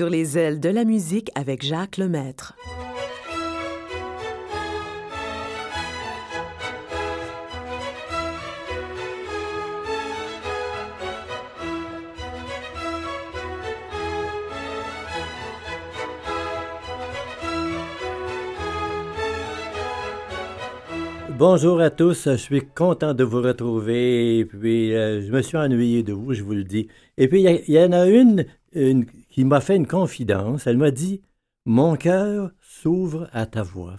Sur les ailes de la musique avec Jacques Lemaître. Bonjour à tous, je suis content de vous retrouver. Et puis, euh, je me suis ennuyé de vous, je vous le dis. Et puis, il y, en a une, qui m'a fait une confidence. Elle m'a dit Mon cœur s'ouvre à ta voix.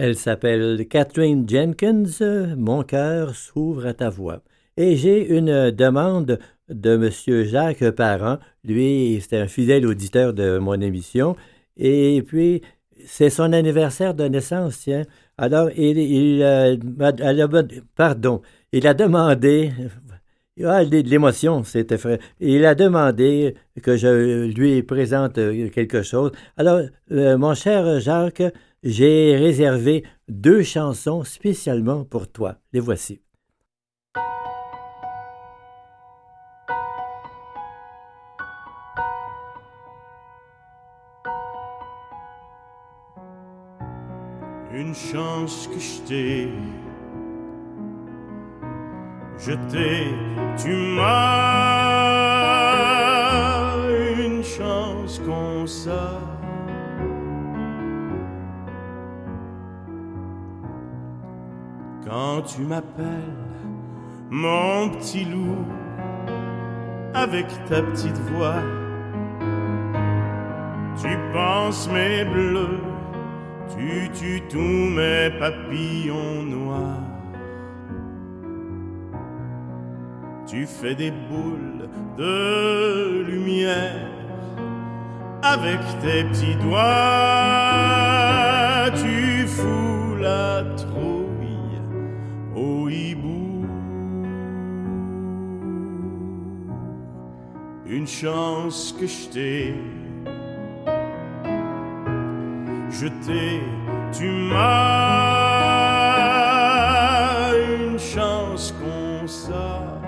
Elle s'appelle Catherine Jenkins, Mon cœur s'ouvre à ta voix. Et j'ai une demande de M. Jacques Parent. Lui, c'est un fidèle auditeur de mon émission. Et puis, c'est son anniversaire de naissance, tiens. Alors, il, il euh, pardon, il a demandé, ah, l'émotion, c'était vrai. Il a demandé que je lui présente quelque chose. Alors, euh, mon cher Jacques, j'ai réservé deux chansons spécialement pour toi. Les voici. Une chance que je t'ai je t'ai, tu m'as une chance comme ça. Quand tu m'appelles mon petit loup avec ta petite voix, tu penses mes bleus, tu tues tous mes papillons noirs. Tu fais des boules de lumière avec tes petits doigts. Une chance que je t'ai. Je t'ai, tu m'as une chance qu'on ça.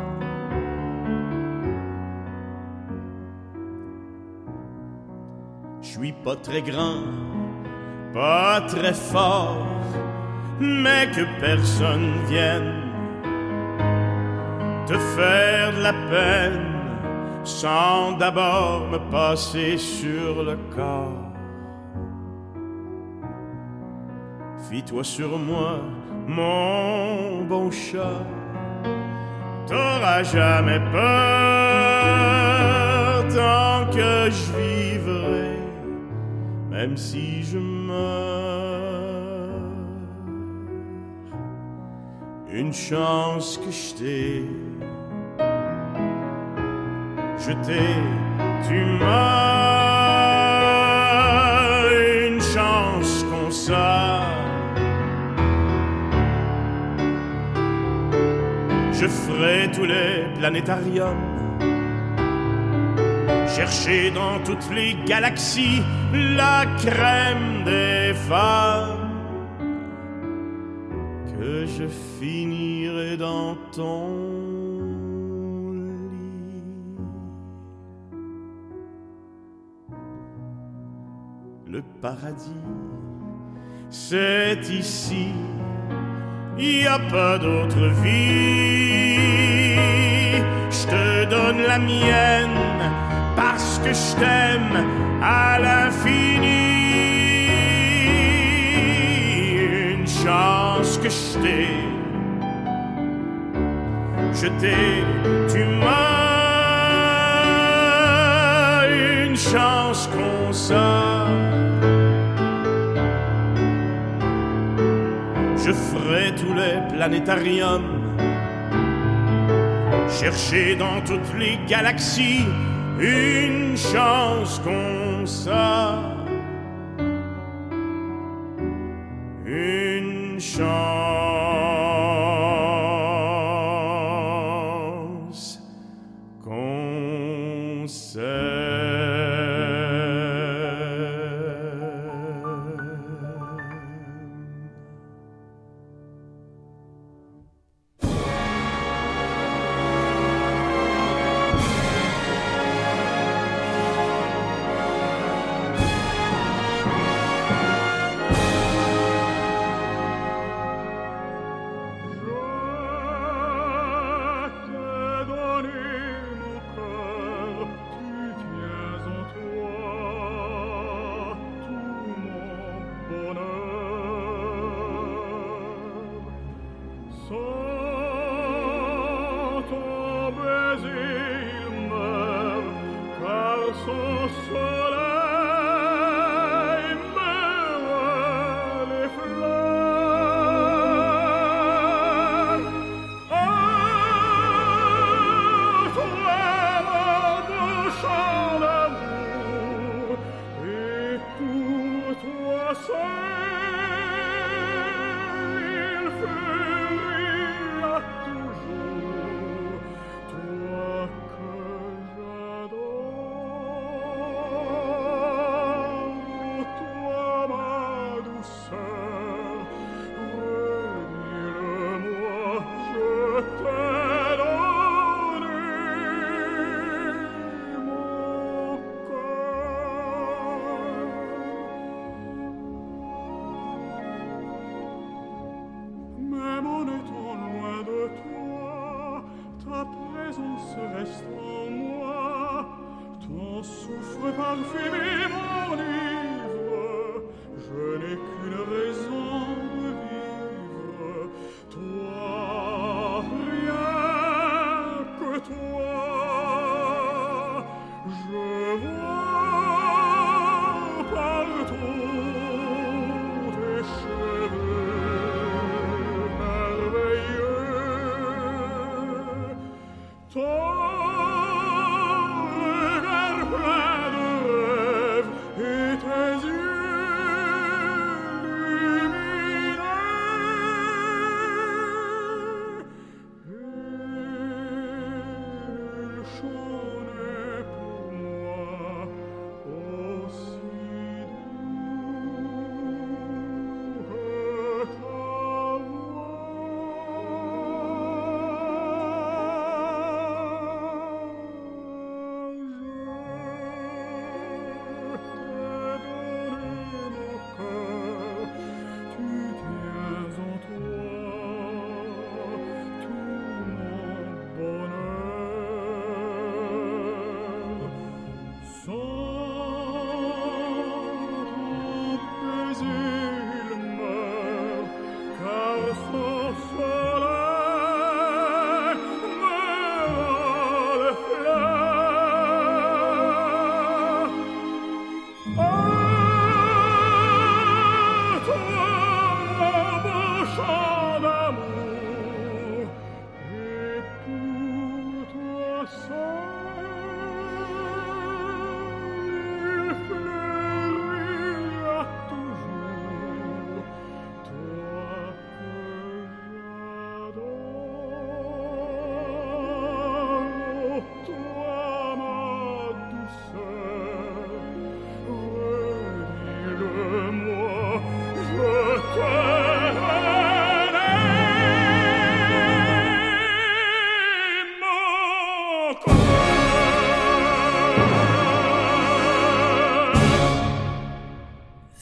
suis pas très grand, pas très fort, mais que personne vienne te faire de la peine sans d'abord me passer sur le corps. Fie-toi sur moi, mon bon chat, t'auras jamais peur tant que je vivrai même si je meurs. Une chance que je t'ai, je t'ai, tu m'as une chance qu'on ça. Je ferai tous les planétariums. Chercher dans toutes les galaxies la crème des femmes, que je finirai dans ton Le paradis, c'est ici, il n'y a pas d'autre vie. Je te donne la mienne parce que je t'aime à l'infini. Une chance que je t'ai, je t'ai, tu m'as chance qu'on ça. Je ferai tous les planétariums chercher dans toutes les galaxies une chance qu'on ça. Une chance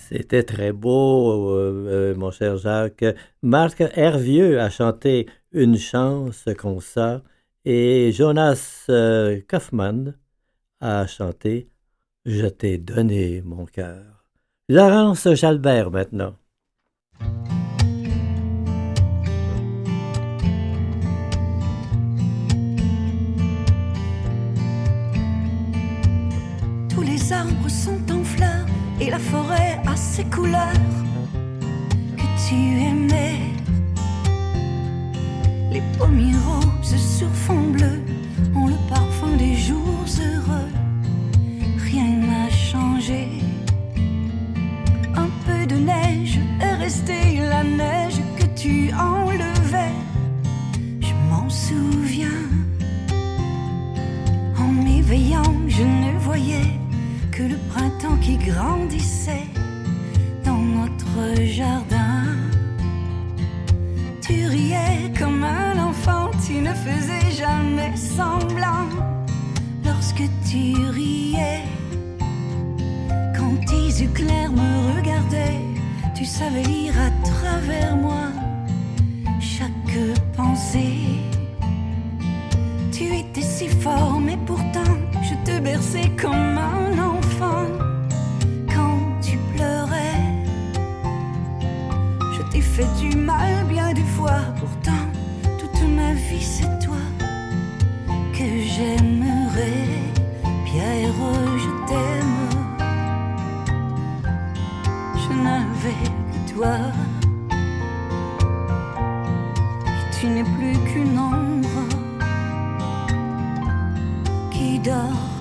C'était très beau, euh, euh, mon cher Jacques. Marc Hervieux a chanté Une chance comme ça et Jonas euh, Kaufmann a chanté Je t'ai donné mon cœur. Laurence Jalbert maintenant. Tous les arbres sont en fleurs et la forêt a ses couleurs que tu aimais. Les pommiers roses sur fond bleu ont le parfum des jours heureux. Rien n'a changé. Un peu de neige est resté la neige que tu enlevais. Je m'en souviens. En m'éveillant, je ne voyais que le printemps qui grandissait jardin. Tu riais comme un enfant, tu ne faisais jamais semblant lorsque tu riais. Quand tes yeux clairs me regardaient, tu savais lire à travers moi chaque pensée. Tu étais si fort, mais pourtant je te berçais comme un fait du mal bien des fois, pourtant toute ma vie c'est toi que j'aimerais. Pierre, je t'aime. Je n'avais que toi. Et tu n'es plus qu'une ombre qui dort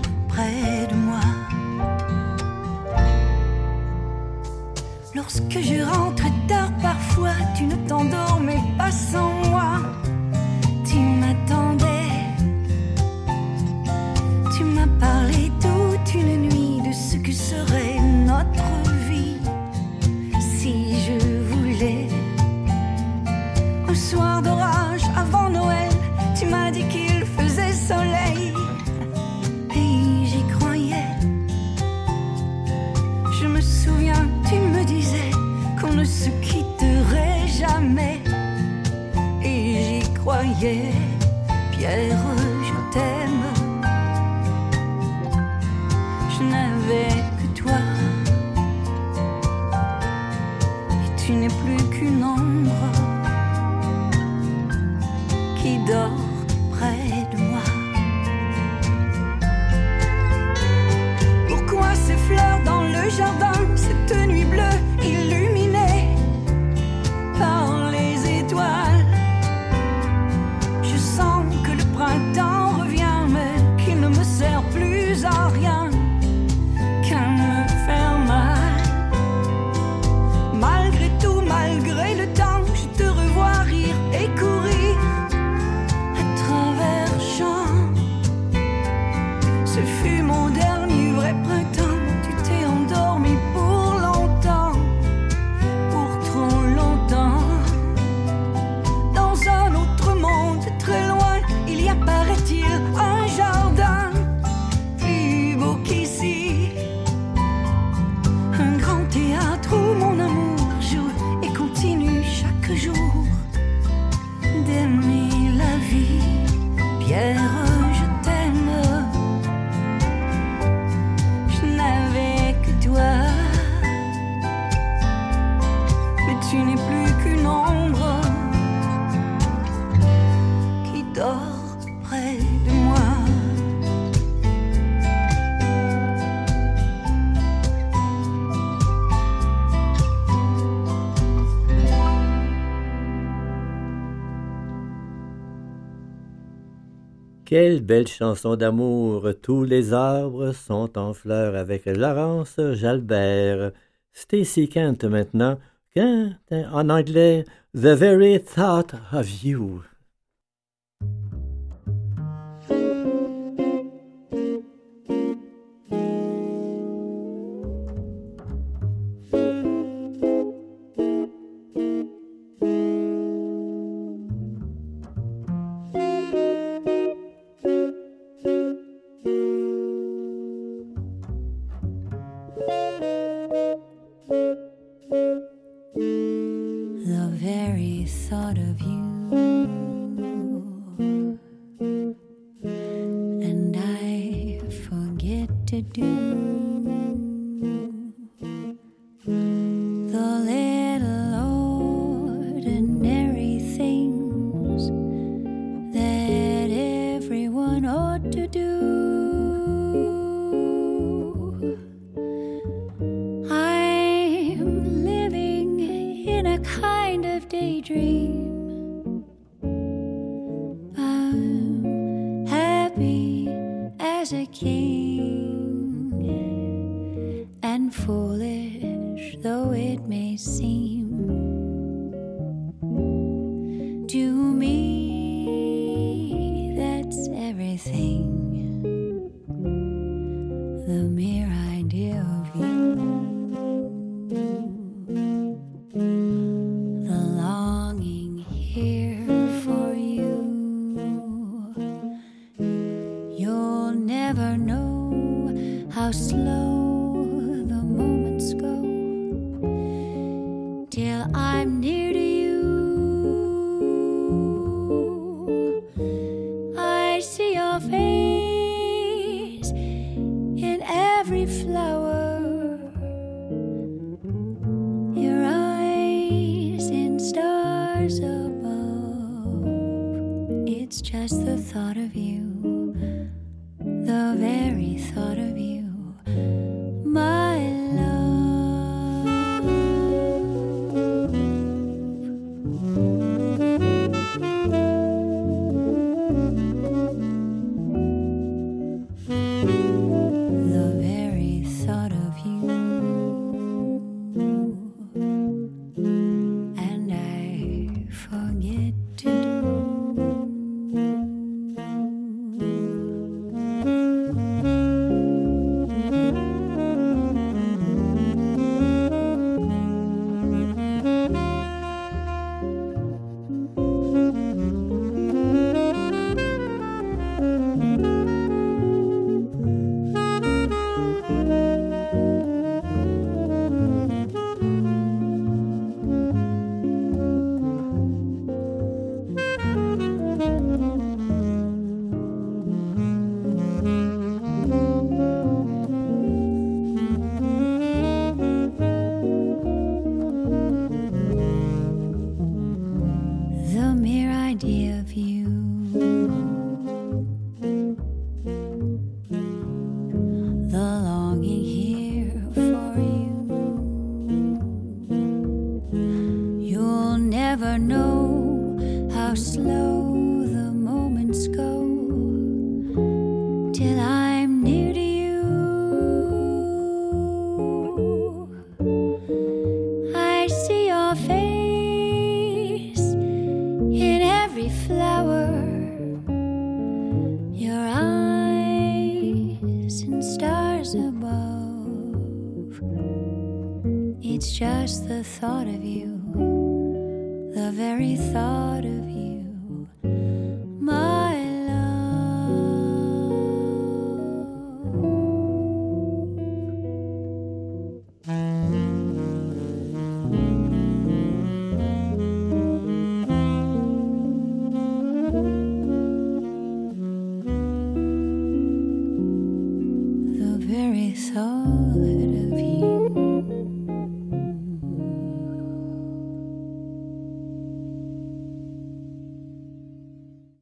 Quelle belle chanson d'amour! Tous les arbres sont en fleurs avec Laurence Jalbert. Stacy Kent maintenant, Kent en anglais, The Very Thought of You. dream.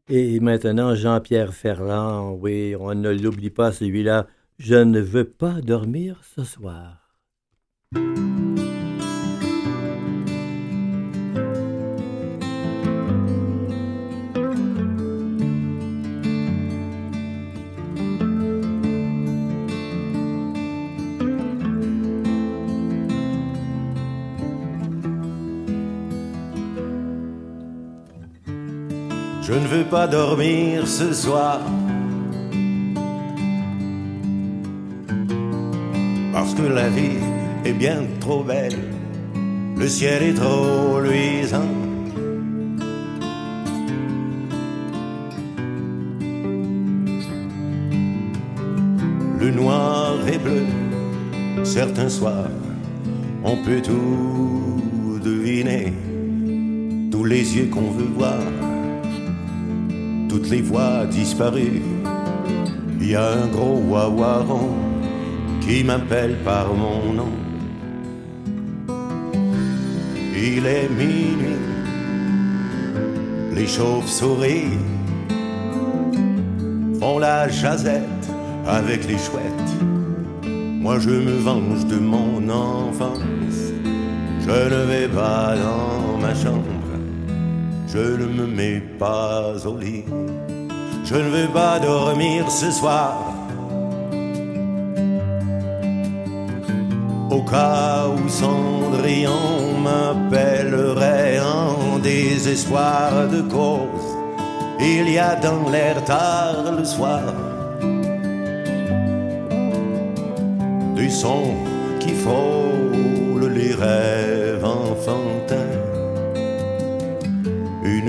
Et maintenant, Jean-Pierre Ferland, oui, on ne l'oublie pas celui-là. Je ne veux pas dormir ce soir. Dormir ce soir. Parce que la vie est bien trop belle. Le ciel est trop luisant. Le noir et bleu, certains soirs, on peut tout deviner. Tous les yeux qu'on veut voir toutes les voix disparues. Il y a un gros wawaron qui m'appelle par mon nom. Il est minuit, les chauves-souris font la jazette avec les chouettes. Moi je me venge de mon enfance, je ne vais pas dans ma chambre je ne me mets pas au lit. Je ne veux pas dormir ce soir. Au cas où Cendrillon m'appellerait en désespoir de cause, il y a dans l'air tard le soir du son qui frôle les rêves enfantins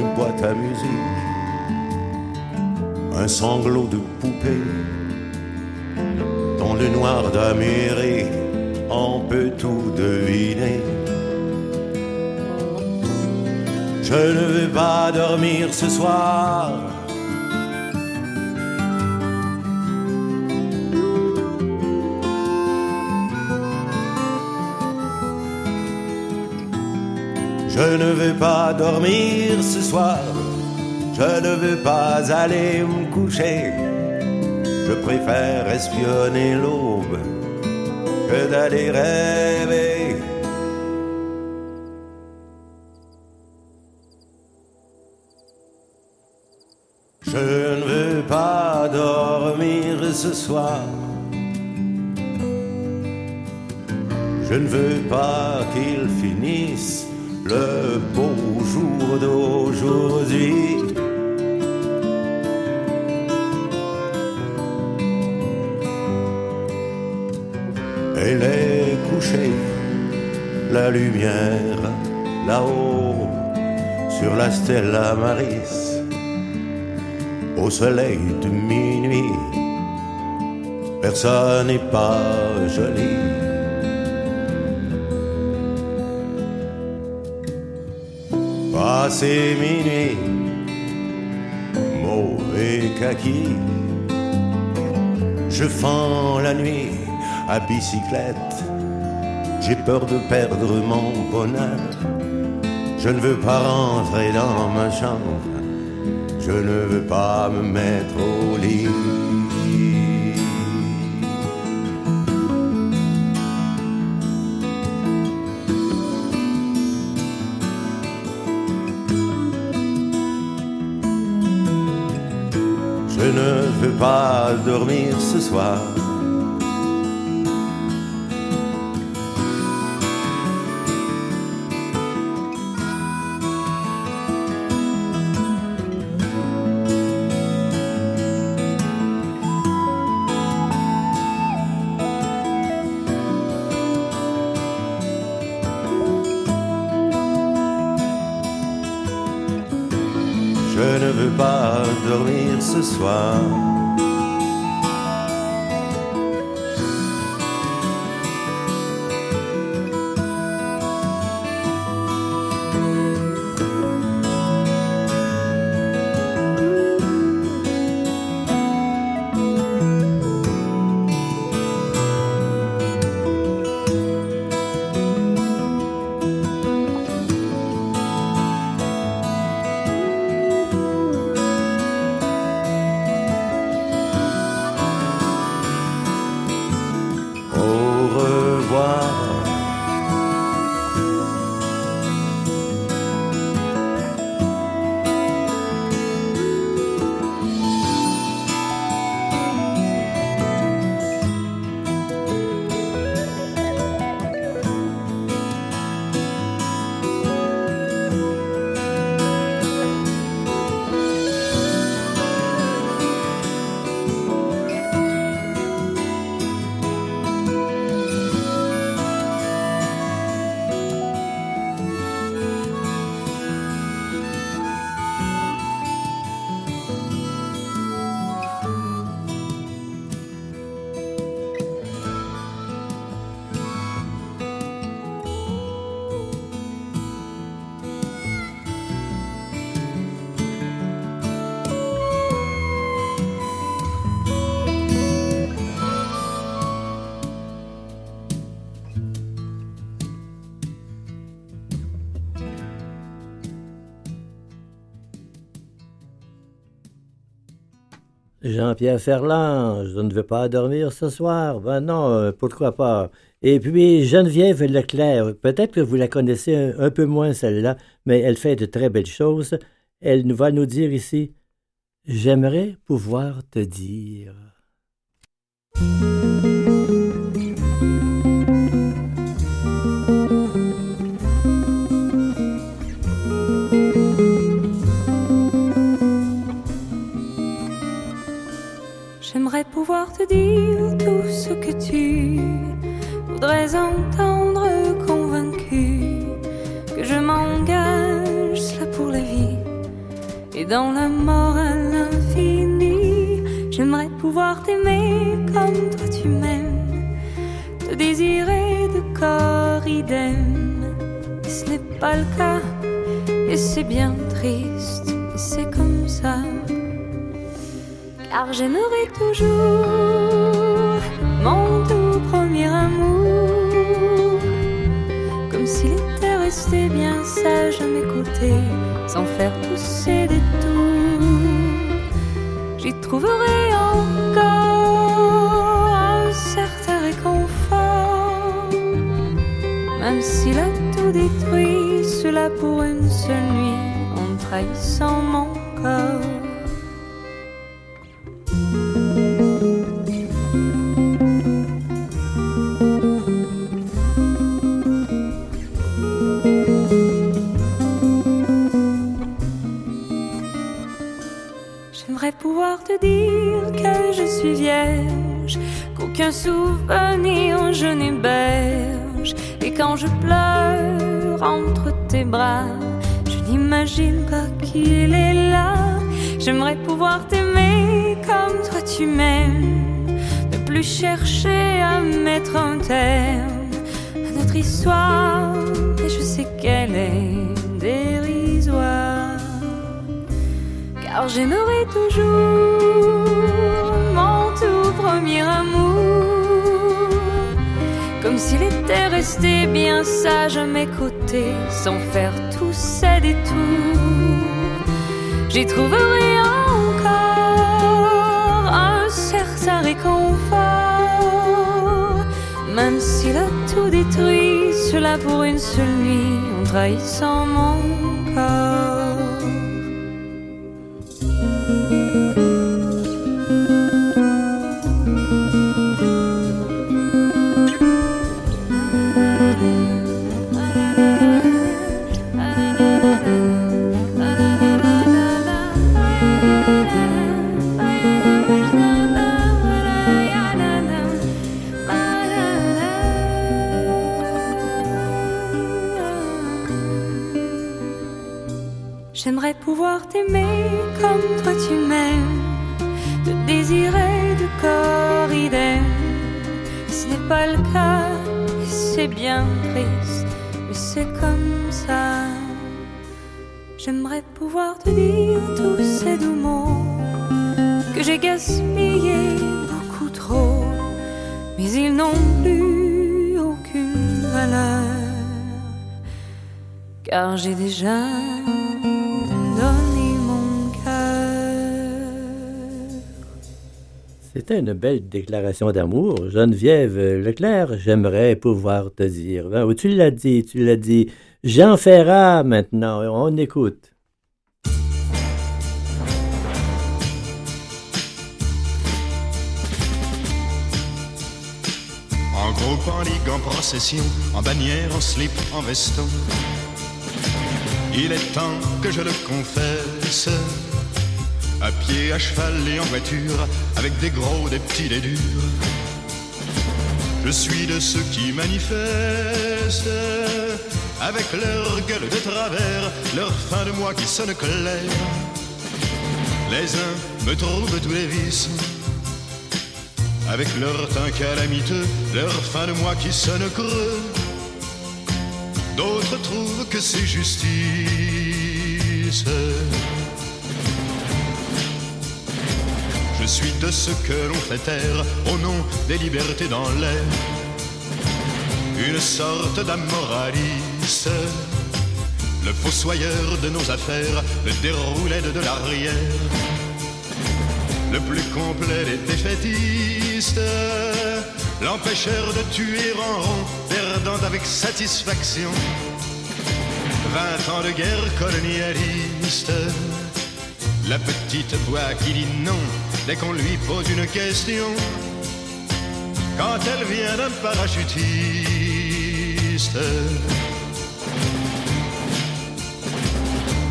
une boîte à musique, un sanglot de poupée. Dans le noir d'Amérique, on peut tout deviner. Je ne veux pas dormir ce soir. Je ne veux pas dormir ce soir, je ne veux pas aller me coucher. Je préfère espionner l'aube que d'aller rêver. Je ne veux pas dormir ce soir. Je ne veux pas qu'il finisse le beau jour d'aujourd'hui. Elle est couchée, la lumière là-haut sur la Stella Maris, au soleil de minuit. Personne n'est pas joli. Passé minuit, mauvais kaki. Je fends la nuit à bicyclette. J'ai peur de perdre mon bonheur. Je ne veux pas rentrer dans ma chambre. Je ne veux pas me mettre au lit. Pas dormir ce soir. Je ne veux pas dormir ce soir. Jean-Pierre Ferland, je ne vais pas dormir ce soir. Ben non, euh, pourquoi pas? Et puis Geneviève Leclerc, peut-être que vous la connaissez un, peu moins celle-là, mais elle fait de très belles choses. Elle va nous dire ici, j'aimerais pouvoir te dire. J'aimerais pouvoir te dire tout ce que tu voudrais entendre, convaincu que je m'engage cela pour la vie et dans la mort à l'infini. J'aimerais pouvoir t'aimer comme toi tu m'aimes, te désirer de corps idem. Mais ce n'est pas le cas et c'est bien triste, et c'est comme ça. Car j'aimerais toujours mon tout premier amour. Comme s'il était resté bien sage à mes côtés Sans faire pousser des tours. J'y trouverai encore un certain réconfort. Même s'il a tout détruit Cela pour une seule nuit En trahissant mon corps J'aimerais pouvoir te dire que je suis vierge, qu'aucun souvenir je n'héberge. Et quand je pleure entre tes bras, je n'imagine pas qu'il est là. J'aimerais pouvoir t'aimer comme toi tu m'aimes, ne plus chercher à mettre un terme à notre histoire. Car j'aimerais toujours mon tout premier amour Comme s'il était resté bien sage à mes côtés Sans faire tous ces détours. J'y trouverai encore un certain réconfort. Même s'il a tout détruit Cela pour une seule nuit En trahissant mon corps C'était une belle déclaration d'amour. Geneviève Leclerc, j'aimerais pouvoir te dire. Ben, tu l'as dit, tu l'as dit. Jean Ferrat, maintenant, on écoute. En groupe, en ligue, en procession, en bannière, en slip, en veston. Il est temps que je le confesse. À pied, à cheval et en voiture, avec des gros, des petits, des durs. Je suis de ceux qui manifestent avec leur gueule de travers, leur fin de mois qui sonne clair. Les uns me trouvent tous les vices, avec leur teint calamiteux, leur fin de mois qui sonne creux. D'autres trouvent que c'est justice. Je suis de ceux que l'on fait taire au nom des libertés dans l'air. Une sorte d'amoraliste, le fossoyeur de nos affaires, le déroulé de l'arrière, le plus complet des défaitistes, l'empêcheur de tuer en rond, perdant avec satisfaction. Vingt ans de guerre colonialiste, la petite voix qui dit non dès qu'on lui pose une question. Quand elle vient d'un parachutiste,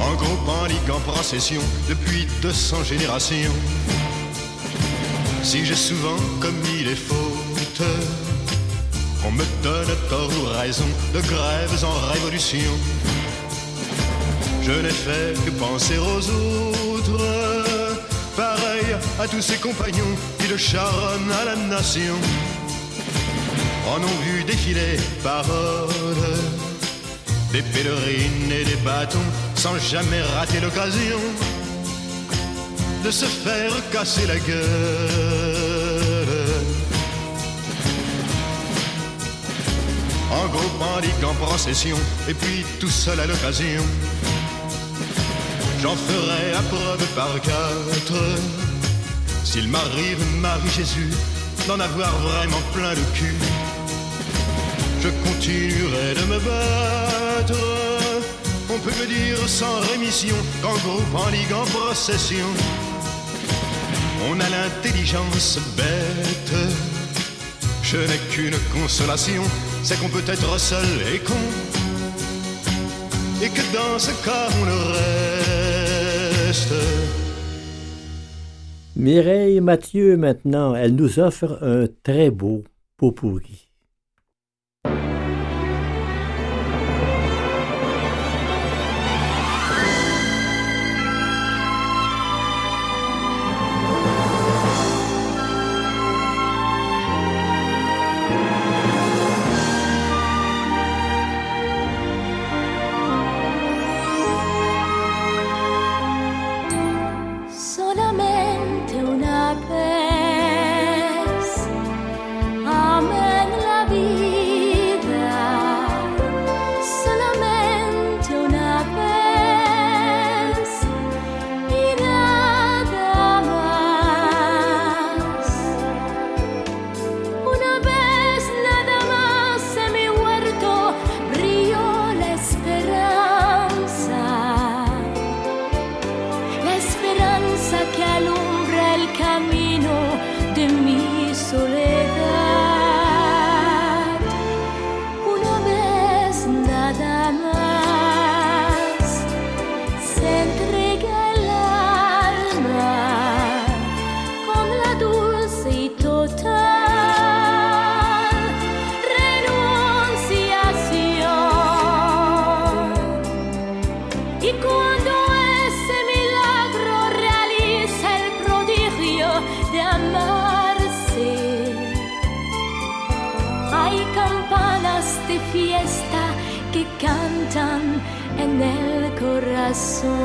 en groupe, en ligue, en procession, depuis 200 générations. Si j'ai souvent commis les fautes, on me donne tort ou raison de grèves en révolution. Je n'ai fait que penser aux autres, pareil à tous ses compagnons qui le charonnent à la nation. En ont vu défiler paroles, des pèlerines et des bâtons, sans jamais rater l'occasion de se faire casser la gueule. En groupe, en ligue, en procession, et puis tout seul à l'occasion. J'en ferai à preuve par quatre. S'il m'arrive, Marie Jésus, d'en avoir vraiment plein le cul, je continuerai de me battre. On peut me dire sans rémission qu'en groupe, en ligue, en procession, on a l'intelligence bête. Je n'ai qu'une consolation, c'est qu'on peut être seul et con. Et que dans ce cas, on le Mireille Mathieu, maintenant, elle nous offre un très beau pot pourri. En el corazón.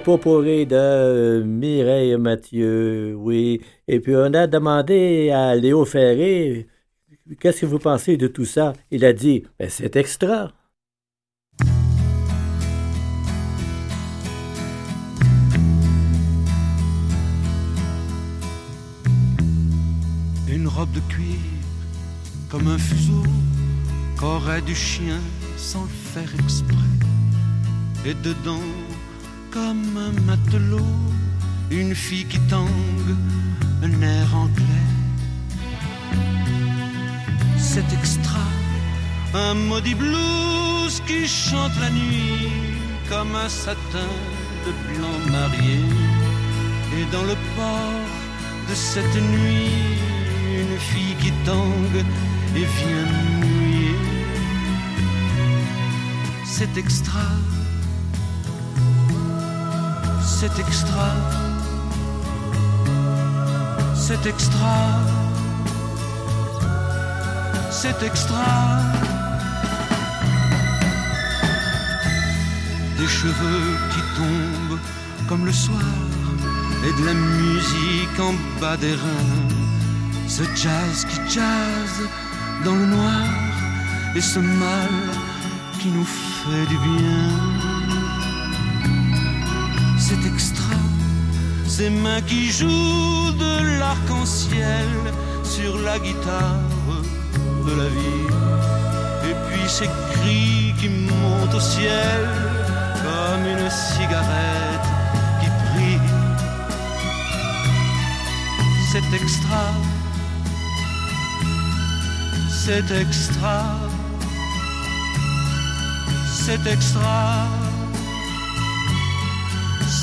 Potpourri de euh, Mireille Mathieu, oui. Et puis on a demandé à Léo Ferré, qu'est-ce que vous pensez de tout ça? Il a dit, Ben, c'est extra. Une robe de cuir comme un fuseau qu'aurait du chien sans le faire exprès. Et dedans, comme un matelot, une fille qui tangue un air anglais. C'est extra, un maudit blues qui chante la nuit comme un satin de blanc marié. Et dans le port de cette nuit, une fille qui tangue et vient mouiller. c'est extra, c'est extra, c'est extra, c'est extra. Des cheveux qui tombent comme le soir et de la musique en bas des reins. Ce jazz qui jazz dans le noir et ce mal qui nous fait du bien. C'est extra, ces mains qui jouent de l'arc-en-ciel sur la guitare de la vie. Et puis ces cris qui montent au ciel comme une cigarette qui brille. C'est extra, c'est extra, c'est extra,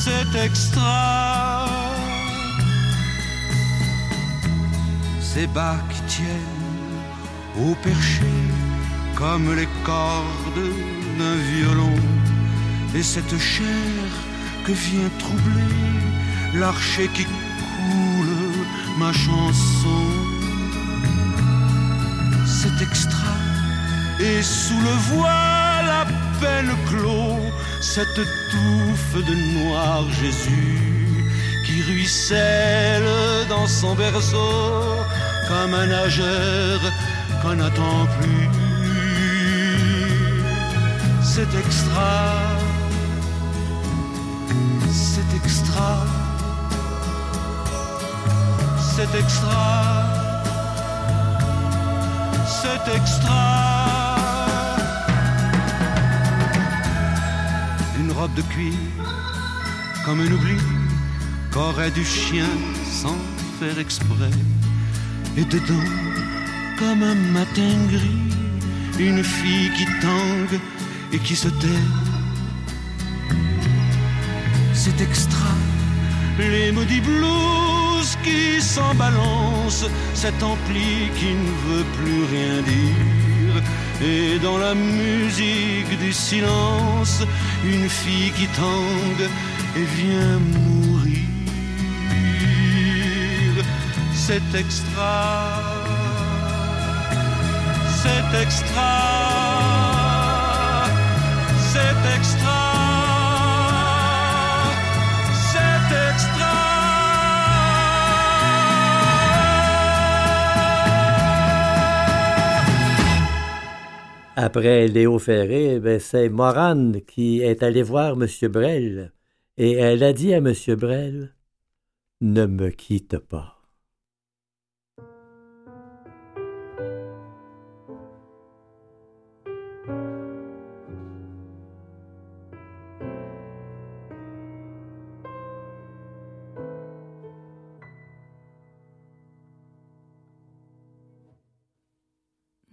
c'est extra. Ces bas qui tiennent au perché comme les cordes d'un violon et cette chair que vient troubler l'archer qui coule ma chanson. C'est extra et sous le voile clos cette touffe de noir Jésus qui ruisselle dans son berceau comme un nageur qu'on n'attend plus. C'est extra, c'est extra, c'est extra, c'est extra. Robe de cuir comme un oubli qu'aurait du chien sans faire exprès. Et dedans, comme un matin gris, une fille qui tangue et qui se tait. C'est extra, les maudits blues qui s'en balancent, cet ampli qui ne veut plus rien dire. Et dans la musique du silence, une fille qui tangue et vient mourir. C'est extra, c'est extra, c'est extra, Après Léo Ferré, ben, c'est Morane qui est allée voir M. Brel et elle a dit à M. Brel Ne me quitte pas.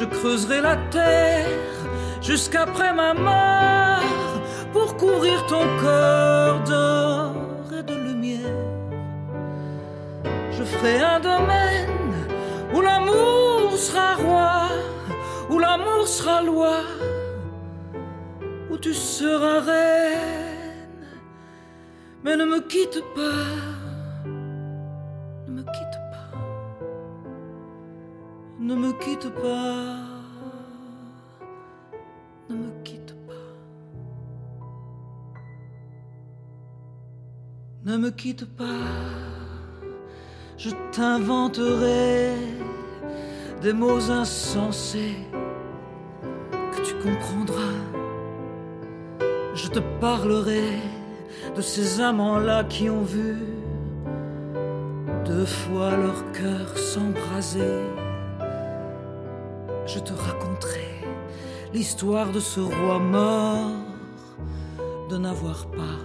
Je creuserai la terre jusqu'après ma mort pour couvrir ton corps d'or et de lumière. Je ferai un domaine où l'amour sera roi, où l'amour sera loi, où tu seras reine. Mais ne me quitte pas, quitte pas, ne me quitte pas, ne me quitte pas, je t'inventerai des mots insensés que tu comprendras. Je te parlerai de ces amants-là qui ont vu deux fois leur cœur s'embraser. Je te raconterai l'histoire de ce roi mort, de n'avoir pas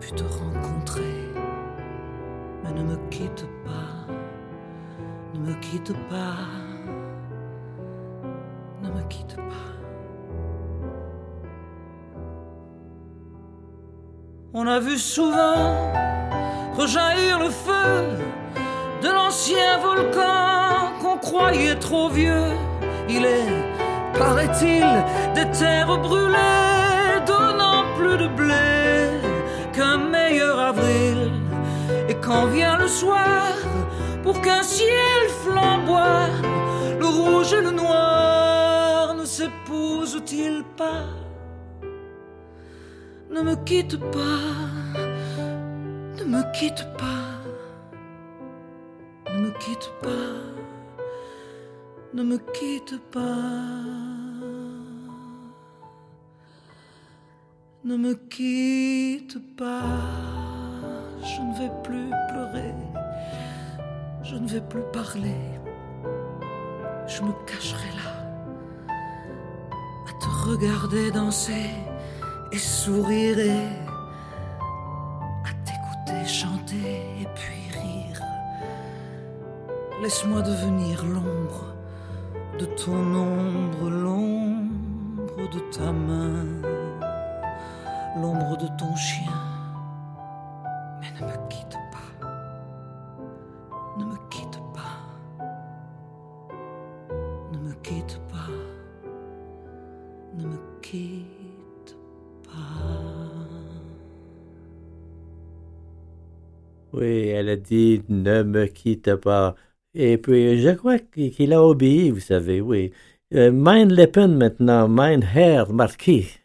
pu te rencontrer. Mais ne me quitte pas, ne me quitte pas, ne me quitte pas. On a vu souvent rejaillir le feu de l'ancien volcan qu'on croyait trop vieux. Il est, paraît-il, des terres brûlées, donnant plus de blé qu'un meilleur avril. Et quand vient le soir, pour qu'un ciel flamboie, le rouge et le noir ne s'épousent-ils pas? Ne me quitte pas, ne me quitte pas, ne me quitte pas, ne me quitte pas. Ne me quitte pas, je ne vais plus pleurer, je ne vais plus parler, je me cacherai là, à te regarder danser et sourirai, à t'écouter chanter et puis rire. Laisse-moi devenir l'ombre de ton ombre, l'ombre de ta main l'ombre de ton chien. Mais ne me quitte pas, ne me quitte pas, ne me quitte pas, ne me quitte pas. Oui, elle a dit ne me quitte pas. Et puis, je crois qu'il a obéi, vous savez, oui. Euh, mein Lippen maintenant, mein Herr Marquis.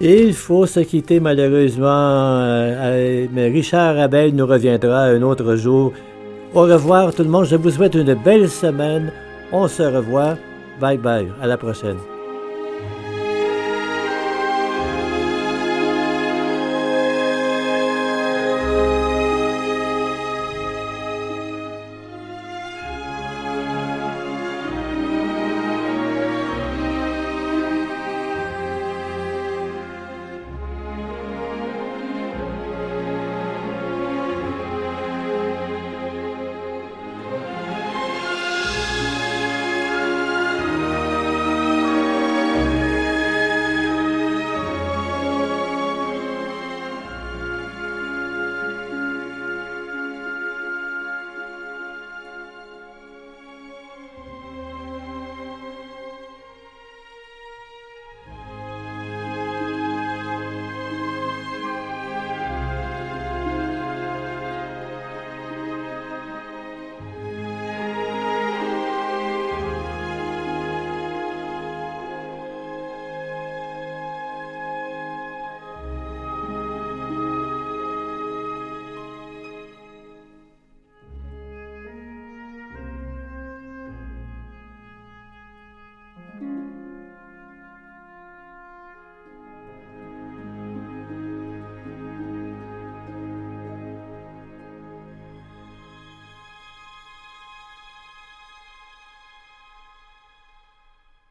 Il faut se quitter malheureusement, euh, euh, mais Richard Abel nous reviendra un autre jour. Au revoir tout le monde, je vous souhaite une belle semaine. On se revoit. Bye bye, à la prochaine.